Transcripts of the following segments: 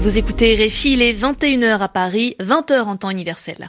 Vous écoutez RFI, il est 21h à Paris, 20h en temps universel.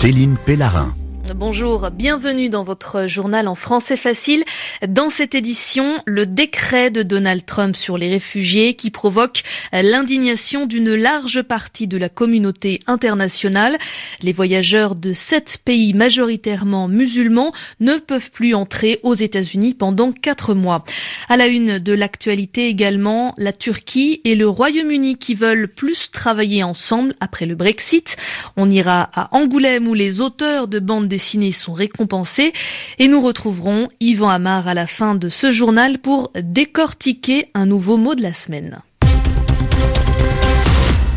Céline Pellarin. Bonjour, bienvenue dans votre journal en français facile. Dans cette édition, le décret de Donald Trump sur les réfugiés qui provoque l'indignation d'une large partie de la communauté internationale. Les voyageurs de sept pays majoritairement musulmans ne peuvent plus entrer aux États-Unis pendant quatre mois. À la une de l'actualité également, la Turquie et le Royaume-Uni qui veulent plus travailler ensemble après le Brexit. On ira à Angoulême où les auteurs de bandes dessinés sont récompensés. Et nous retrouverons Yvan Amar à la fin de ce journal pour décortiquer un nouveau mot de la semaine.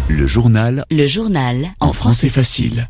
Le journal. Le journal. En français facile.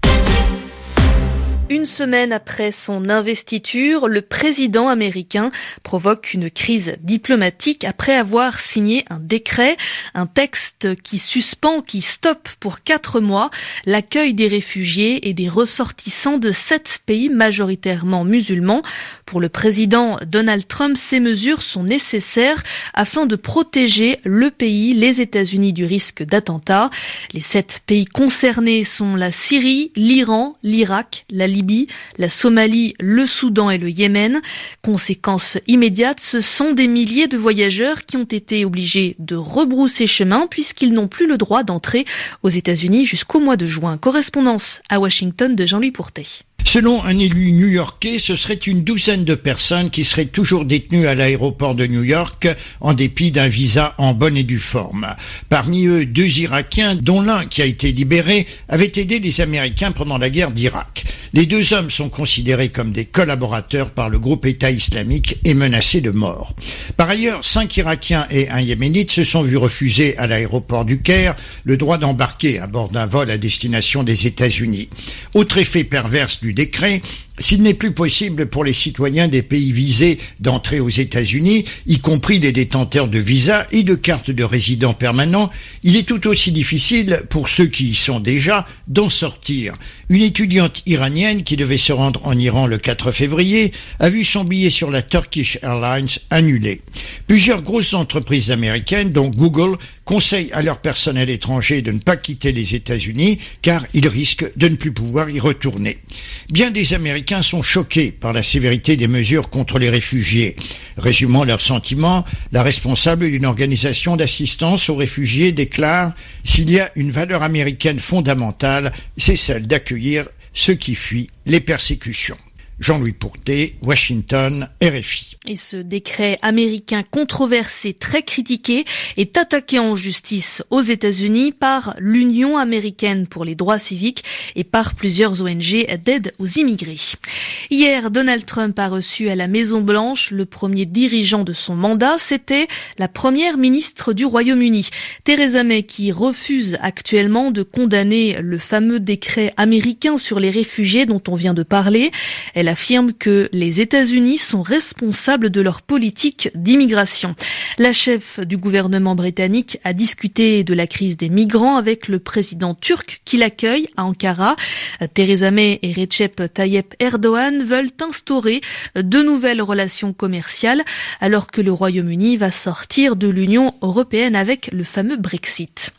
Une semaine après son investiture, le président américain provoque une crise diplomatique après avoir signé un décret, un texte qui suspend, qui stoppe pour quatre mois l'accueil des réfugiés et des ressortissants de sept pays majoritairement musulmans. Pour le président Donald Trump, ces mesures sont nécessaires afin de protéger le pays, les États-Unis du risque d'attentat. Les sept pays concernés sont la Syrie, l'Iran, l'Irak, la Libye, la Somalie, le Soudan et le Yémen. Conséquence immédiate, ce sont des milliers de voyageurs qui ont été obligés de rebrousser chemin puisqu'ils n'ont plus le droit d'entrer aux États-Unis jusqu'au mois de juin. Correspondance à Washington de Jean-Louis Pourtet. Selon un élu new-yorkais, ce serait une douzaine de personnes qui seraient toujours détenues à l'aéroport de New York en dépit d'un visa en bonne et due forme. Parmi eux, deux Irakiens, dont l'un qui a été libéré, avait aidé les Américains pendant la guerre d'Irak. Les deux hommes sont considérés comme des collaborateurs par le groupe État islamique et menacés de mort. Par ailleurs, cinq Irakiens et un Yéménite se sont vus refuser à l'aéroport du Caire le droit d'embarquer à bord d'un vol à destination des États-Unis. Autre effet perverse du décret, s'il n'est plus possible pour les citoyens des pays visés d'entrer aux États-Unis, y compris les détenteurs de visas et de cartes de résident permanent, il est tout aussi difficile pour ceux qui y sont déjà d'en sortir. Une étudiante iranienne qui devait se rendre en Iran le 4 février a vu son billet sur la Turkish Airlines annulé. Plusieurs grosses entreprises américaines, dont Google, conseillent à leur personnel étranger de ne pas quitter les États-Unis car ils risquent de ne plus pouvoir y retourner. Bien des Américains sont choqués par la sévérité des mesures contre les réfugiés. Résumant leurs sentiments, la responsable d'une organisation d'assistance aux réfugiés déclare S'il y a une valeur américaine fondamentale, c'est celle d'accueillir ceux qui fuient les persécutions. Jean-Louis Pourté, Washington, RFI. Et ce décret américain controversé, très critiqué, est attaqué en justice aux États-Unis par l'Union américaine pour les droits civiques et par plusieurs ONG d'aide aux immigrés. Hier, Donald Trump a reçu à la Maison-Blanche le premier dirigeant de son mandat, c'était la première ministre du Royaume-Uni, Theresa May, qui refuse actuellement de condamner le fameux décret américain sur les réfugiés dont on vient de parler. Elle affirme que les États-Unis sont responsables de leur politique d'immigration. La chef du gouvernement britannique a discuté de la crise des migrants avec le président turc qui l'accueille à Ankara. Theresa May et Recep Tayyip Erdogan veulent instaurer de nouvelles relations commerciales alors que le Royaume-Uni va sortir de l'Union européenne avec le fameux Brexit.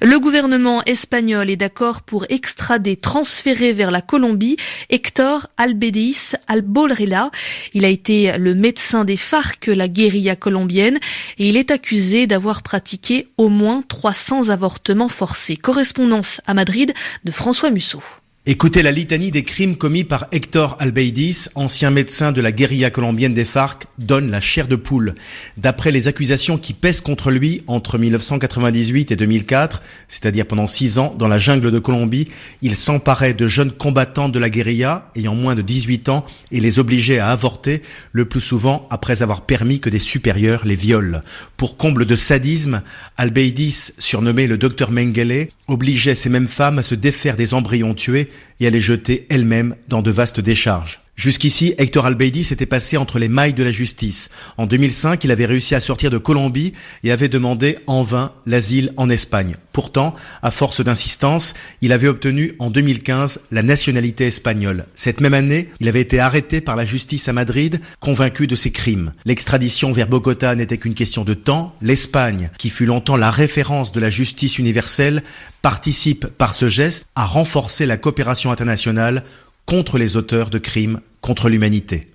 Le gouvernement espagnol est d'accord pour extrader, transférer vers la Colombie Hector Albedi al-Bolrela. Il a été le médecin des FARC, la guérilla colombienne, et il est accusé d'avoir pratiqué au moins 300 avortements forcés. Correspondance à Madrid de François Musso. Écoutez la litanie des crimes commis par Hector Albeidis, ancien médecin de la guérilla colombienne des FARC, donne la chair de poule. D'après les accusations qui pèsent contre lui entre 1998 et 2004, c'est-à-dire pendant six ans, dans la jungle de Colombie, il s'emparait de jeunes combattants de la guérilla ayant moins de 18 ans et les obligeait à avorter, le plus souvent après avoir permis que des supérieurs les violent. Pour comble de sadisme, Albeidis, surnommé le docteur Mengele, obligeait ces mêmes femmes à se défaire des embryons tués et à les jeter elles-mêmes dans de vastes décharges. Jusqu'ici, Hector Albeidi s'était passé entre les mailles de la justice. En 2005, il avait réussi à sortir de Colombie et avait demandé en vain l'asile en Espagne. Pourtant, à force d'insistance, il avait obtenu en 2015 la nationalité espagnole. Cette même année, il avait été arrêté par la justice à Madrid, convaincu de ses crimes. L'extradition vers Bogota n'était qu'une question de temps. L'Espagne, qui fut longtemps la référence de la justice universelle, participe par ce geste à renforcer la coopération internationale contre les auteurs de crimes contre l'humanité.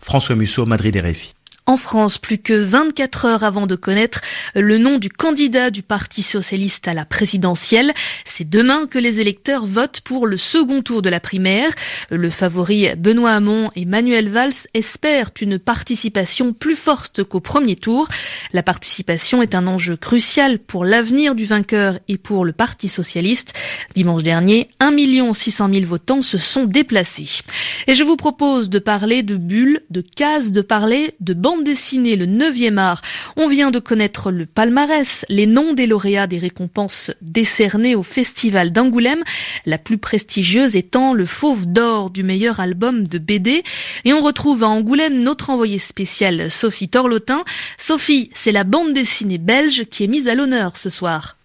François Musso, Madrid et Réfi en France, plus que 24 heures avant de connaître le nom du candidat du Parti socialiste à la présidentielle. C'est demain que les électeurs votent pour le second tour de la primaire. Le favori Benoît Hamon et Manuel Valls espèrent une participation plus forte qu'au premier tour. La participation est un enjeu crucial pour l'avenir du vainqueur et pour le Parti socialiste. Dimanche dernier, 1 600 000 votants se sont déplacés. Et je vous propose de parler de bulles, de cases, de parler de bandes dessiné le 9e art. On vient de connaître le palmarès, les noms des lauréats des récompenses décernées au Festival d'Angoulême, la plus prestigieuse étant le Fauve d'or du meilleur album de BD. Et on retrouve à Angoulême notre envoyée spéciale Sophie Torlotin. Sophie, c'est la bande dessinée belge qui est mise à l'honneur ce soir.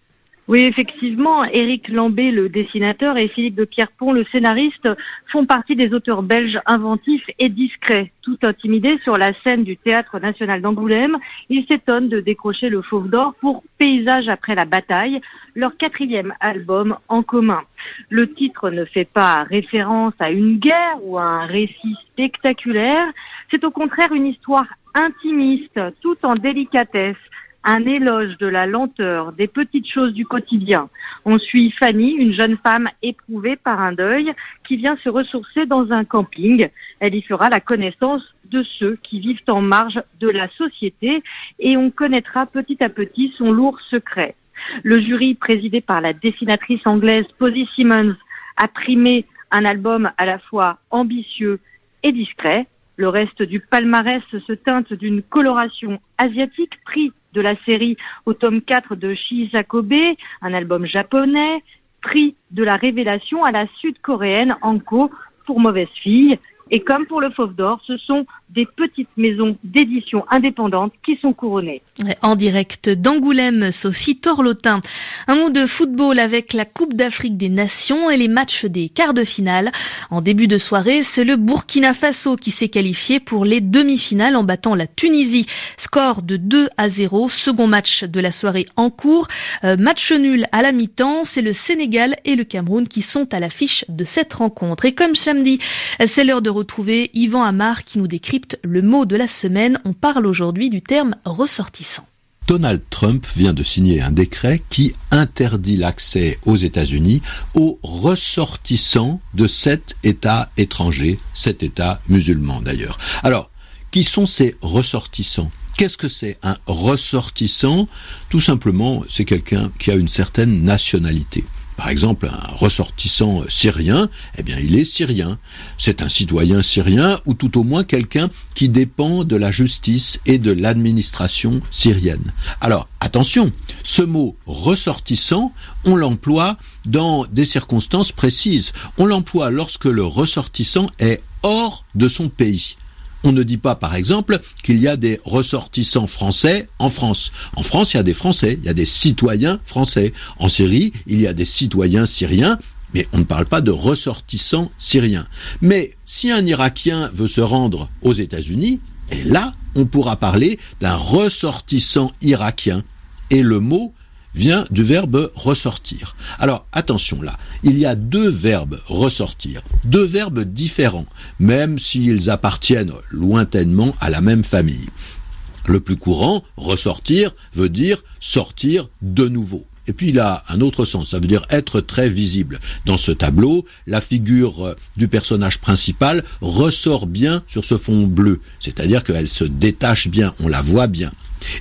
Oui, effectivement, Éric Lambé, le dessinateur, et Philippe de Pierrepont, le scénariste, font partie des auteurs belges inventifs et discrets. Tout intimidés sur la scène du Théâtre national d'Angoulême, ils s'étonnent de décrocher le Fauve d'Or pour Paysage après la bataille, leur quatrième album en commun. Le titre ne fait pas référence à une guerre ou à un récit spectaculaire, c'est au contraire une histoire intimiste, tout en délicatesse un éloge de la lenteur, des petites choses du quotidien. On suit Fanny, une jeune femme éprouvée par un deuil, qui vient se ressourcer dans un camping. Elle y fera la connaissance de ceux qui vivent en marge de la société et on connaîtra petit à petit son lourd secret. Le jury, présidé par la dessinatrice anglaise Posy Simmons, a primé un album à la fois ambitieux et discret. Le reste du palmarès se teinte d'une coloration asiatique, prix de la série au tome 4 de Shizakobe, un album japonais, prix de la révélation à la sud-coréenne Anko pour mauvaise fille. Et comme pour le Fauve d'Or, ce sont des petites maisons d'édition indépendantes qui sont couronnées. En direct d'Angoulême, Sophie Torlotin. Un mot de football avec la Coupe d'Afrique des Nations et les matchs des quarts de finale. En début de soirée, c'est le Burkina Faso qui s'est qualifié pour les demi-finales en battant la Tunisie. Score de 2 à 0, second match de la soirée en cours. Euh, match nul à la mi-temps, c'est le Sénégal et le Cameroun qui sont à l'affiche de cette rencontre. Et comme samedi, c'est l'heure de retrouver Yvan Amar qui nous décrypte le mot de la semaine. On parle aujourd'hui du terme ressortissant. Donald Trump vient de signer un décret qui interdit l'accès aux États-Unis aux ressortissants de sept États étrangers, sept États musulmans d'ailleurs. Alors, qui sont ces ressortissants? Qu'est-ce que c'est un ressortissant? Tout simplement, c'est quelqu'un qui a une certaine nationalité. Par exemple, un ressortissant syrien, eh bien, il est syrien. C'est un citoyen syrien ou tout au moins quelqu'un qui dépend de la justice et de l'administration syrienne. Alors, attention, ce mot ressortissant, on l'emploie dans des circonstances précises. On l'emploie lorsque le ressortissant est hors de son pays. On ne dit pas, par exemple, qu'il y a des ressortissants français en France. En France, il y a des Français, il y a des citoyens français. En Syrie, il y a des citoyens syriens, mais on ne parle pas de ressortissants syriens. Mais si un Irakien veut se rendre aux États-Unis, et là, on pourra parler d'un ressortissant irakien. Et le mot vient du verbe ressortir. Alors attention là, il y a deux verbes ressortir, deux verbes différents, même s'ils appartiennent lointainement à la même famille. Le plus courant, ressortir, veut dire sortir de nouveau. Et puis il a un autre sens, ça veut dire être très visible. Dans ce tableau, la figure euh, du personnage principal ressort bien sur ce fond bleu, c'est-à-dire qu'elle se détache bien, on la voit bien.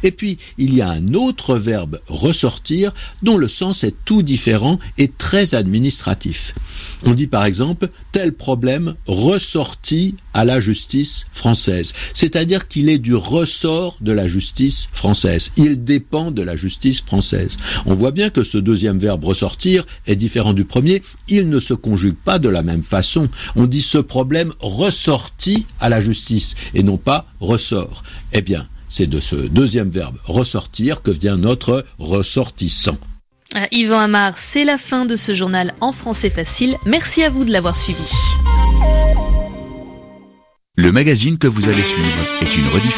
Et puis, il y a un autre verbe ressortir dont le sens est tout différent et très administratif. On dit par exemple tel problème ressorti à la justice française, c'est-à-dire qu'il est du ressort de la justice française. Il dépend de la justice française. On voit bien que ce deuxième verbe ressortir est différent du premier. Il ne se conjugue pas de la même façon. On dit ce problème ressorti à la justice et non pas ressort. Eh bien, c'est de ce deuxième verbe ressortir que vient notre ressortissant. Euh, Yvan Amar, c'est la fin de ce journal en français facile. Merci à vous de l'avoir suivi. Le magazine que vous allez suivre est une rediffusion.